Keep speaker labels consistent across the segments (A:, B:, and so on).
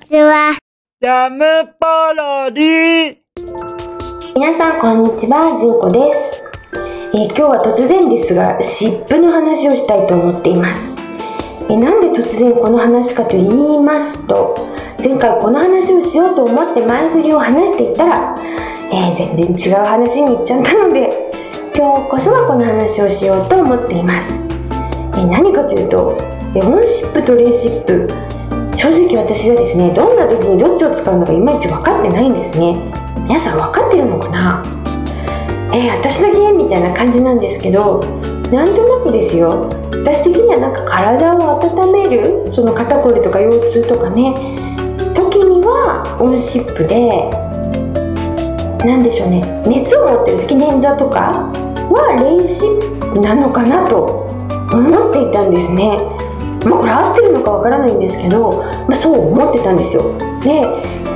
A: ちは。
B: ジャムパロディ
C: 皆さんこんにちは、じんこです、えー今日は突然ですが、湿布の話をしたいと思っています。えーなんで突然この話かと言いますと、前回この話をしようと思って前振りを話していたら、えー全然違う話に行っちゃったので、今日こそはこの話をしようと思っています。えー何かというと、えーオンシップとレーシップ、正直私はですね、どんな時にどっちを使うのかいまいち分かってないんですね。皆さん分かってるのかな？えー、私だけ？みたいな感じなんですけどなんとなくですよ。私的にはなんか体を温めるその肩こりとか腰痛とかね時にはオンシップでなんでしょうね。熱を持ってる時捻挫とかはレーシップなのかなと思っていたんですね。まあこれ合ってるのかわからないんですけど、まあ、そう思ってたんですよ。で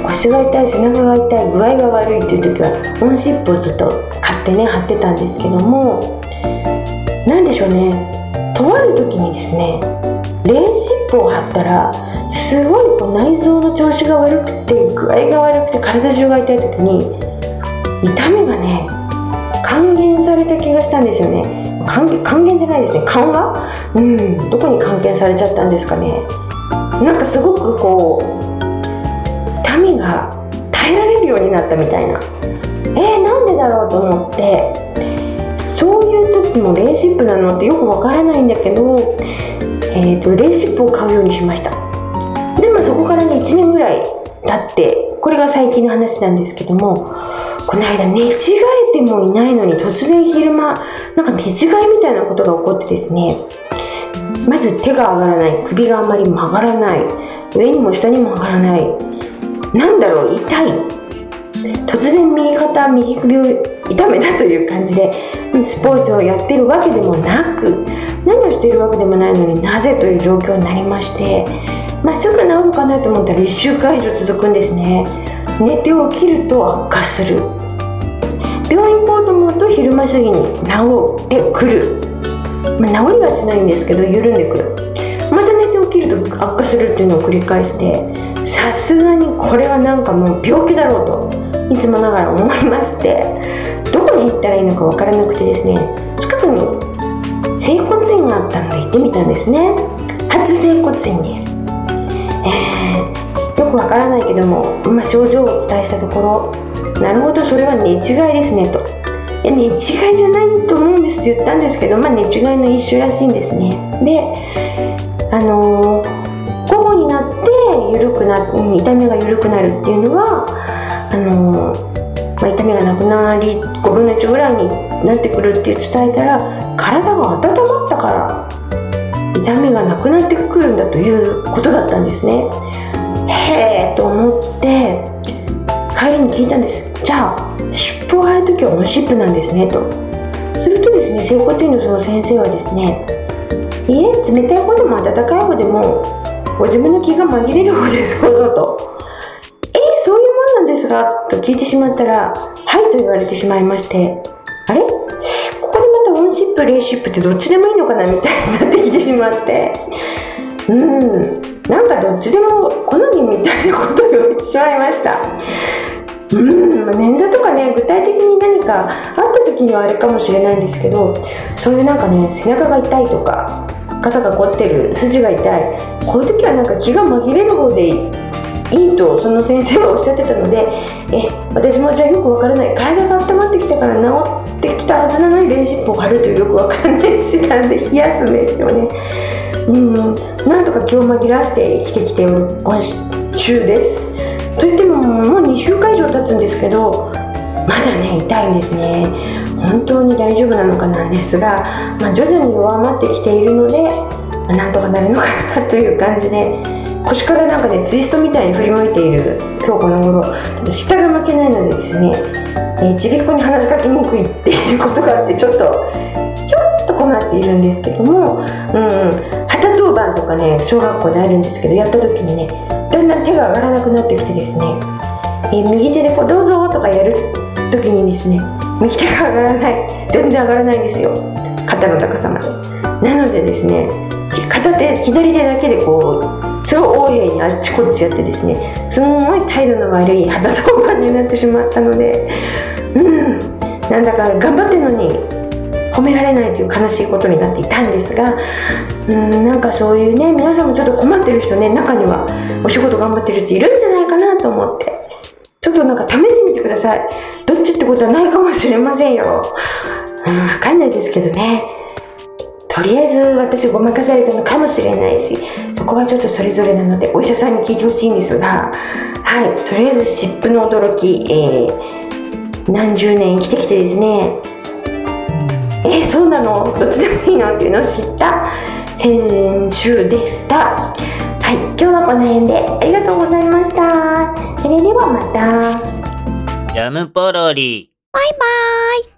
C: 腰が痛い背中が痛い具合が悪いっていう時はオンシップをずっと買ってね貼ってたんですけども何でしょうね。とある時にですねレーシップを貼ったらすごいこう内臓の調子が悪くて具合が悪くて体中が痛い時に痛みがね還元された気がしたんですよね。還元じゃないですね。緩和？うん。どこに還元されちゃったんですかね。なんかすごくこう痛みが耐えられるようになったみたいな。えー、なんでだろうと思って。そういう時もレーシップなのってよくわからないんだけど、えー、とレーシップを買うようにしました。でもそこからね1年ぐらい経ってが最近の話なんですけどもこの間寝違えてもいないのに突然昼間なんか寝違いみたいなことが起こってですねまず手が上がらない首があまり曲がらない上にも下にも上がらないなんだろう痛い。突然右肩右首を痛めたという感じでスポーツをやってるわけでもなく何をしているわけでもないのになぜという状況になりまして、まあ、すぐ治るかなと思ったら1週間以上続くんですね。寝て起きると悪化する。病院行こうと思うと昼間過ぎに治ってくる、まあ、治りはしないんですけど緩んでくる。また寝て起きると悪化するっていうのを繰り返してさすがにこれはなんかもう病気だろうといつもながら思いましてどこに行ったらいいのかわからなくてですね近くに整骨院があったので行ってみたんですね。初整骨院です。えー、くわからないけども、まあ、症状をお伝えしたところなるほどそれは寝違いですねと。いや寝違いじゃないと思うんですって言ったんですけど、まあ、寝違いの一種らしいんですね。であのー午後になって緩くな痛みが緩くなるっていうのはあのーまあ、痛みがなくなり5分の1ぐらいになってくるって伝えたら体が温まったから痛みがなくなってくるんだということだったんですね。へえと思って帰りに聞いたんです。じゃあ湿布を貼るときはオンシップなんですねと。するとですね整骨院のその先生はですねいえ冷たい方でも温かい方でもご自分の気が紛れる方ですどうぞとえー、そういうもんなんですかと聞いてしまったらはいと言われてしまいましてあれ？ここでまたオンシップレーシップってどっちでもいいのかな？みたいになってきてしまって。うん。なんかどっちでも好みみたいなことを言ってしまいました。うん、ま捻挫とかね具体的に何かあった時にはあれかもしれないんですけどそういうなんかね背中が痛いとか肩が凝ってる筋が痛いこういう時はなんか気が紛れる方でいいいとその先生はおっしゃってたのでえ私もじゃあよくわからない体が温まってきたから治ってきたはずなのにレーシップを貼るというよくわからない時間で冷やすんですよね。うん。なんとか気を紛らわして生きてきてる今週です。といってももう2週間以上経つんですけどまだね痛いんですね。本当に大丈夫なのかなんですが、まあ、徐々に弱まってきているので、まあなんとかなるのかなという感じで腰からなんかねツイストみたいに振り向いている今日この頃下が負けないのでですねえーちびっこに話しかけにくいっていうことがあってちょっとちょっと困っているんですけども、うん、旗当番とかね小学校であるんですけどやった時にねだんだん手が上がらなくなってきてですね、え右手でこうどうぞとかやる時にですね右手が上がらない全然上がらないんですよ肩の高さまで。なのでですね片手左手だけでこうすごい横柄にあっちこっちやってですねすんごい態度の悪い肌相関になってしまったのでうんなんだか頑張ってるのに褒められないという悲しいことになっていたんですがうんなんかそういうね皆さんもちょっと困ってる人ね中にはお仕事頑張ってる人いるんじゃないかなと思って。ちょっとなんか試してみてください。どっちってことはないかもしれませんよ。うんわかんないですけどね。とりあえず私ごまかされたのかもしれないしそこはちょっとそれぞれなのでお医者さんに聞いてほしいんですがはいとりあえず湿布の驚き、えー、何十年生きてきてですね。えー、そうなの？どっちでもいいの？っていうのを知った先週でしたはい今日はこの辺でありがとうございましたそれではまた
B: ジャムポロリ。
A: バイバーイ。